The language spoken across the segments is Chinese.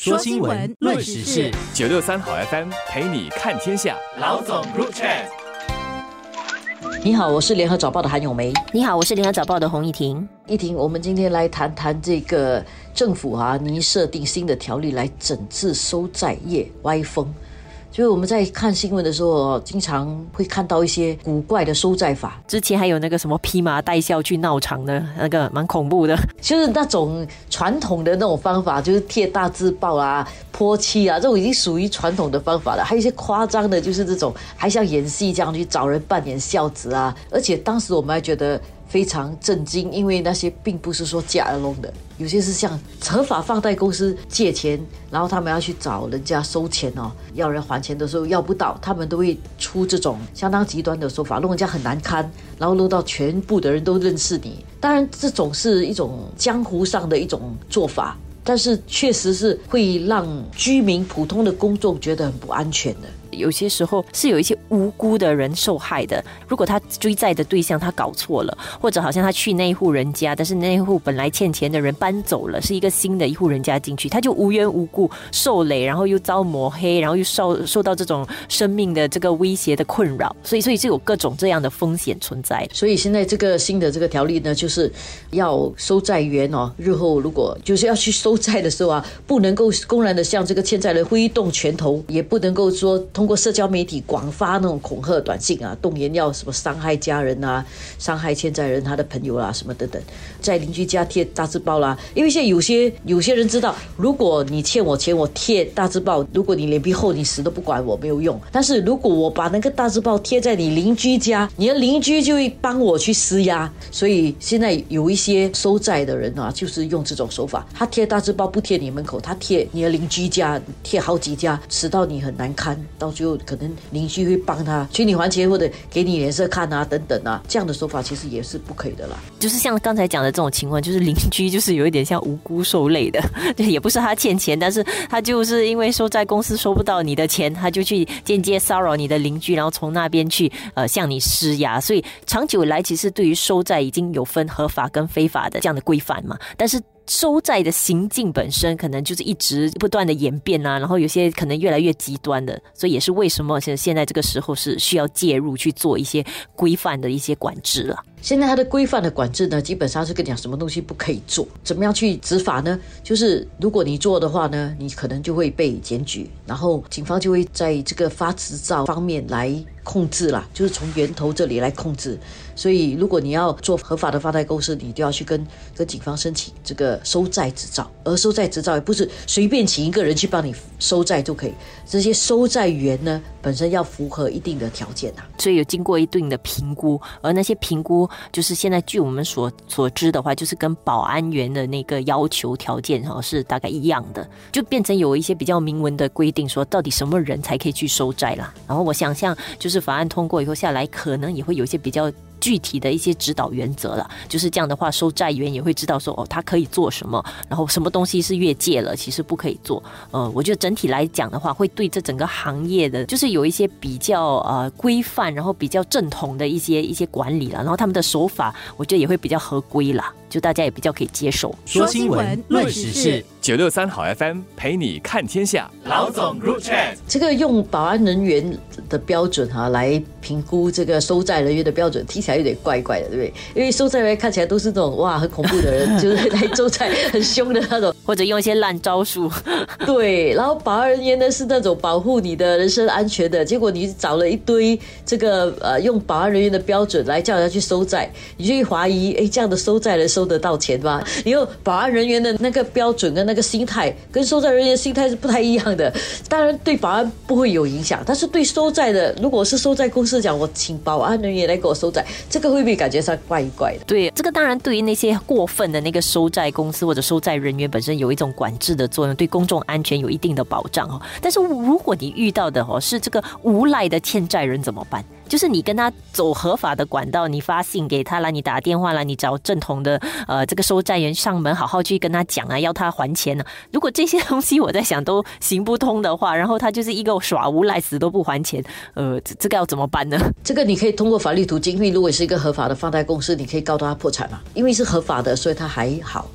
说新闻，论时事，九六三好 FM 陪你看天下。老总入 chat。你好，我是联合早报的韩咏梅。你好，我是联合早报的洪一婷。一婷，我们今天来谈谈这个政府啊，拟设定新的条例来整治收债业歪风。就是我们在看新闻的时候，经常会看到一些古怪的收债法。之前还有那个什么披麻戴孝去闹场的那个，蛮恐怖的。就是那种传统的那种方法，就是贴大字报啊、泼漆啊，这种已经属于传统的方法了。还有一些夸张的，就是这种还像演戏这样去找人扮演孝子啊。而且当时我们还觉得。非常震惊，因为那些并不是说假弄的，有些是向合法放贷公司借钱，然后他们要去找人家收钱哦，要人还钱的时候要不到，他们都会出这种相当极端的说法，弄人家很难堪，然后弄到全部的人都认识你。当然，这种是一种江湖上的一种做法，但是确实是会让居民普通的公众觉得很不安全的。有些时候是有一些无辜的人受害的。如果他追债的对象他搞错了，或者好像他去那一户人家，但是那一户本来欠钱的人搬走了，是一个新的一户人家进去，他就无缘无故受累，然后又遭抹黑，然后又受受到这种生命的这个威胁的困扰，所以所以就有各种这样的风险存在。所以现在这个新的这个条例呢，就是要收债员哦，日后如果就是要去收债的时候啊，不能够公然的向这个欠债人挥动拳头，也不能够说通。过社交媒体广发那种恐吓短信啊，动言要什么伤害家人啊，伤害欠债人他的朋友啦，什么等等，在邻居家贴大字报啦。因为现在有些有些人知道，如果你欠我钱，我贴大字报，如果你脸皮厚，你死都不管我没有用。但是如果我把那个大字报贴在你邻居家，你的邻居就会帮我去施压。所以现在有一些收债的人啊，就是用这种手法，他贴大字报不贴你门口，他贴你的邻居家，贴好几家，使到你很难堪。到就可能邻居会帮他催你还钱，或者给你脸色看啊，等等啊，这样的说法其实也是不可以的啦。就是像刚才讲的这种情况，就是邻居就是有一点像无辜受累的，对，也不是他欠钱，但是他就是因为收债公司收不到你的钱，他就去间接骚扰你的邻居，然后从那边去呃向你施压。所以长久来，其实对于收债已经有分合法跟非法的这样的规范嘛，但是。收债的行径本身可能就是一直不断的演变啊，然后有些可能越来越极端的，所以也是为什么现现在这个时候是需要介入去做一些规范的一些管制了。现在它的规范的管制呢，基本上是跟你讲什么东西不可以做，怎么样去执法呢？就是如果你做的话呢，你可能就会被检举，然后警方就会在这个发执照方面来控制啦，就是从源头这里来控制。所以如果你要做合法的发贷公司，你就要去跟跟警方申请这个收债执照，而收债执照也不是随便请一个人去帮你收债就可以，这些收债员呢本身要符合一定的条件呐，所以有经过一定的评估，而那些评估。就是现在，据我们所所知的话，就是跟保安员的那个要求条件哈是大概一样的，就变成有一些比较明文的规定，说到底什么人才可以去收债啦。然后我想象，就是法案通过以后下来，可能也会有一些比较。具体的一些指导原则了，就是这样的话，收债员也会知道说哦，他可以做什么，然后什么东西是越界了，其实不可以做。呃，我觉得整体来讲的话，会对这整个行业的，就是有一些比较呃规范，然后比较正统的一些一些管理了，然后他们的手法，我觉得也会比较合规了，就大家也比较可以接受。说新闻，论时事，九六三好 FM 陪你看天下。老总入 chat，这个用保安人员的标准哈来评估这个收债人员的标准，听起来。有点怪怪的，对不对？因为收债人看起来都是那种哇很恐怖的人，就是来 收债很凶的那种，或者用一些烂招数。对，然后保安人员呢是那种保护你的人身安全的。结果你找了一堆这个呃用保安人员的标准来叫人家去收债，你就会怀疑，哎，这样的收债人收得到钱吗？因为保安人员的那个标准跟那个心态跟收债人员心态是不太一样的。当然对保安不会有影响，但是对收债的，如果是收债公司讲，我请保安人员来给我收债。这个会不会感觉上怪怪的？对，这个当然对于那些过分的那个收债公司或者收债人员本身有一种管制的作用，对公众安全有一定的保障哦。但是如果你遇到的哦是这个无赖的欠债人怎么办？就是你跟他走合法的管道，你发信给他了，你打电话了，你找正统的呃这个收债人上门，好好去跟他讲啊，要他还钱呢。如果这些东西我在想都行不通的话，然后他就是一个耍无赖，死都不还钱，呃，这个要怎么办呢？这个你可以通过法律途径，因为如果是一个合法的放贷公司，你可以告到他破产嘛。因为是合法的，所以他还好。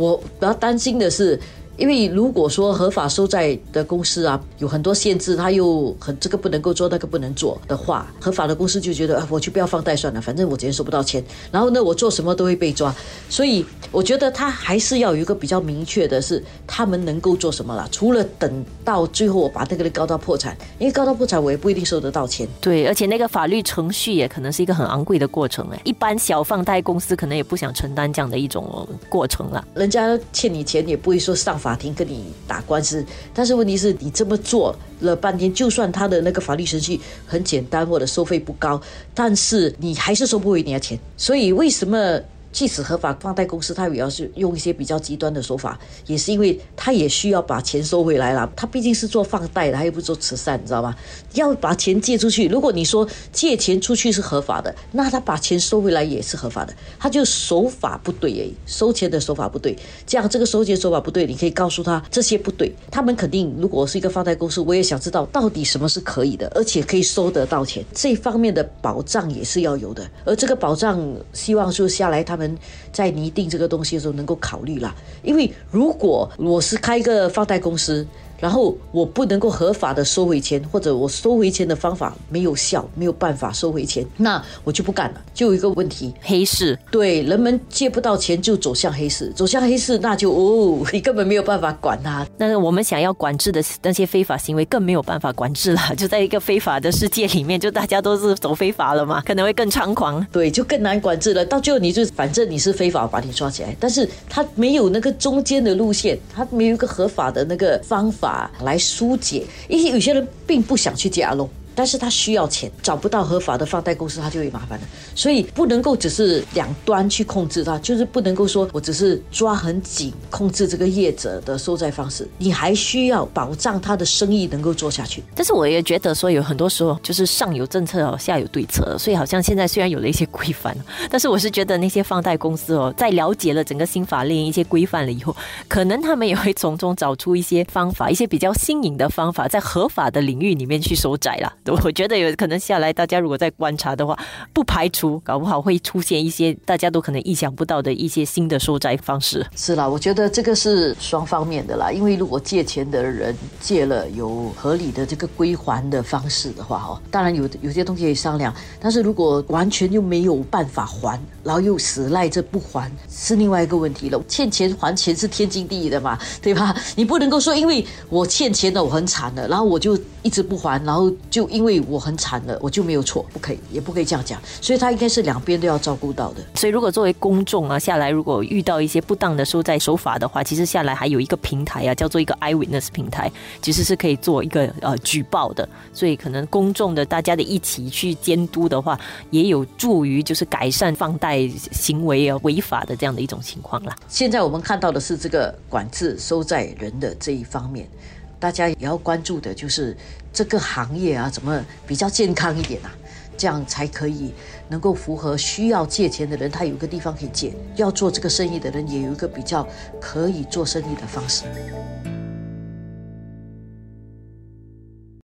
我比较担心的是。因为如果说合法收债的公司啊，有很多限制，他又很这个不能够做，那个不能做的话，合法的公司就觉得啊，我就不要放贷算了，反正我今天收不到钱，然后呢，我做什么都会被抓，所以我觉得他还是要有一个比较明确的是，他们能够做什么了。除了等到最后我把那个人告到破产，因为告到破产我也不一定收得到钱。对，而且那个法律程序也可能是一个很昂贵的过程哎，一般小放贷公司可能也不想承担这样的一种过程了。人家欠你钱也不会说上法法庭跟你打官司，但是问题是你这么做了半天，就算他的那个法律程序很简单或者收费不高，但是你还是收不回你的钱。所以为什么？即使合法放贷公司，他也要是用一些比较极端的手法，也是因为他也需要把钱收回来了。他毕竟是做放贷的，他又不做慈善，你知道吗？要把钱借出去。如果你说借钱出去是合法的，那他把钱收回来也是合法的。他就手法不对诶，收钱的手法不对。这样这个收钱手法不对，你可以告诉他这些不对。他们肯定，如果是一个放贷公司，我也想知道到底什么是可以的，而且可以收得到钱。这方面的保障也是要有的。而这个保障，希望说下来他。们在拟定这个东西的时候能够考虑了，因为如果我是开一个放贷公司。然后我不能够合法的收回钱，或者我收回钱的方法没有效，没有办法收回钱，那我就不干了。就有一个问题，黑市，对，人们借不到钱就走向黑市，走向黑市那就哦，你根本没有办法管他。那我们想要管制的那些非法行为更没有办法管制了，就在一个非法的世界里面，就大家都是走非法了嘛，可能会更猖狂。对，就更难管制了。到最后你就反正你是非法，把你抓起来，但是他没有那个中间的路线，他没有一个合法的那个方法。来疏解，因为有些人并不想去借阿龙。但是他需要钱，找不到合法的放贷公司，他就会麻烦了。所以不能够只是两端去控制他，就是不能够说我只是抓很紧控制这个业者的收债方式，你还需要保障他的生意能够做下去。但是我也觉得说有很多时候就是上有政策，下有对策，所以好像现在虽然有了一些规范，但是我是觉得那些放贷公司哦，在了解了整个新法令一些规范了以后，可能他们也会从中找出一些方法，一些比较新颖的方法，在合法的领域里面去收债了。我觉得有可能下来，大家如果在观察的话，不排除搞不好会出现一些大家都可能意想不到的一些新的收债方式。是啦，我觉得这个是双方面的啦，因为如果借钱的人借了有合理的这个归还的方式的话，哈，当然有有些东西可以商量。但是如果完全又没有办法还，然后又死赖着不还，是另外一个问题了。欠钱还钱是天经地义的嘛，对吧？你不能够说因为我欠钱的我很惨了，然后我就一直不还，然后就因为我很惨了，我就没有错，不可以，也不可以这样讲。所以他应该是两边都要照顾到的。所以如果作为公众啊下来，如果遇到一些不当的收债手法的话，其实下来还有一个平台啊，叫做一个 Eyewitness 平台，其实是可以做一个呃举报的。所以可能公众的大家的一起去监督的话，也有助于就是改善放贷行为啊违法的这样的一种情况啦。现在我们看到的是这个管制收债人的这一方面。大家也要关注的就是这个行业啊，怎么比较健康一点啊？这样才可以能够符合需要借钱的人，他有个地方可以借；要做这个生意的人，也有一个比较可以做生意的方式。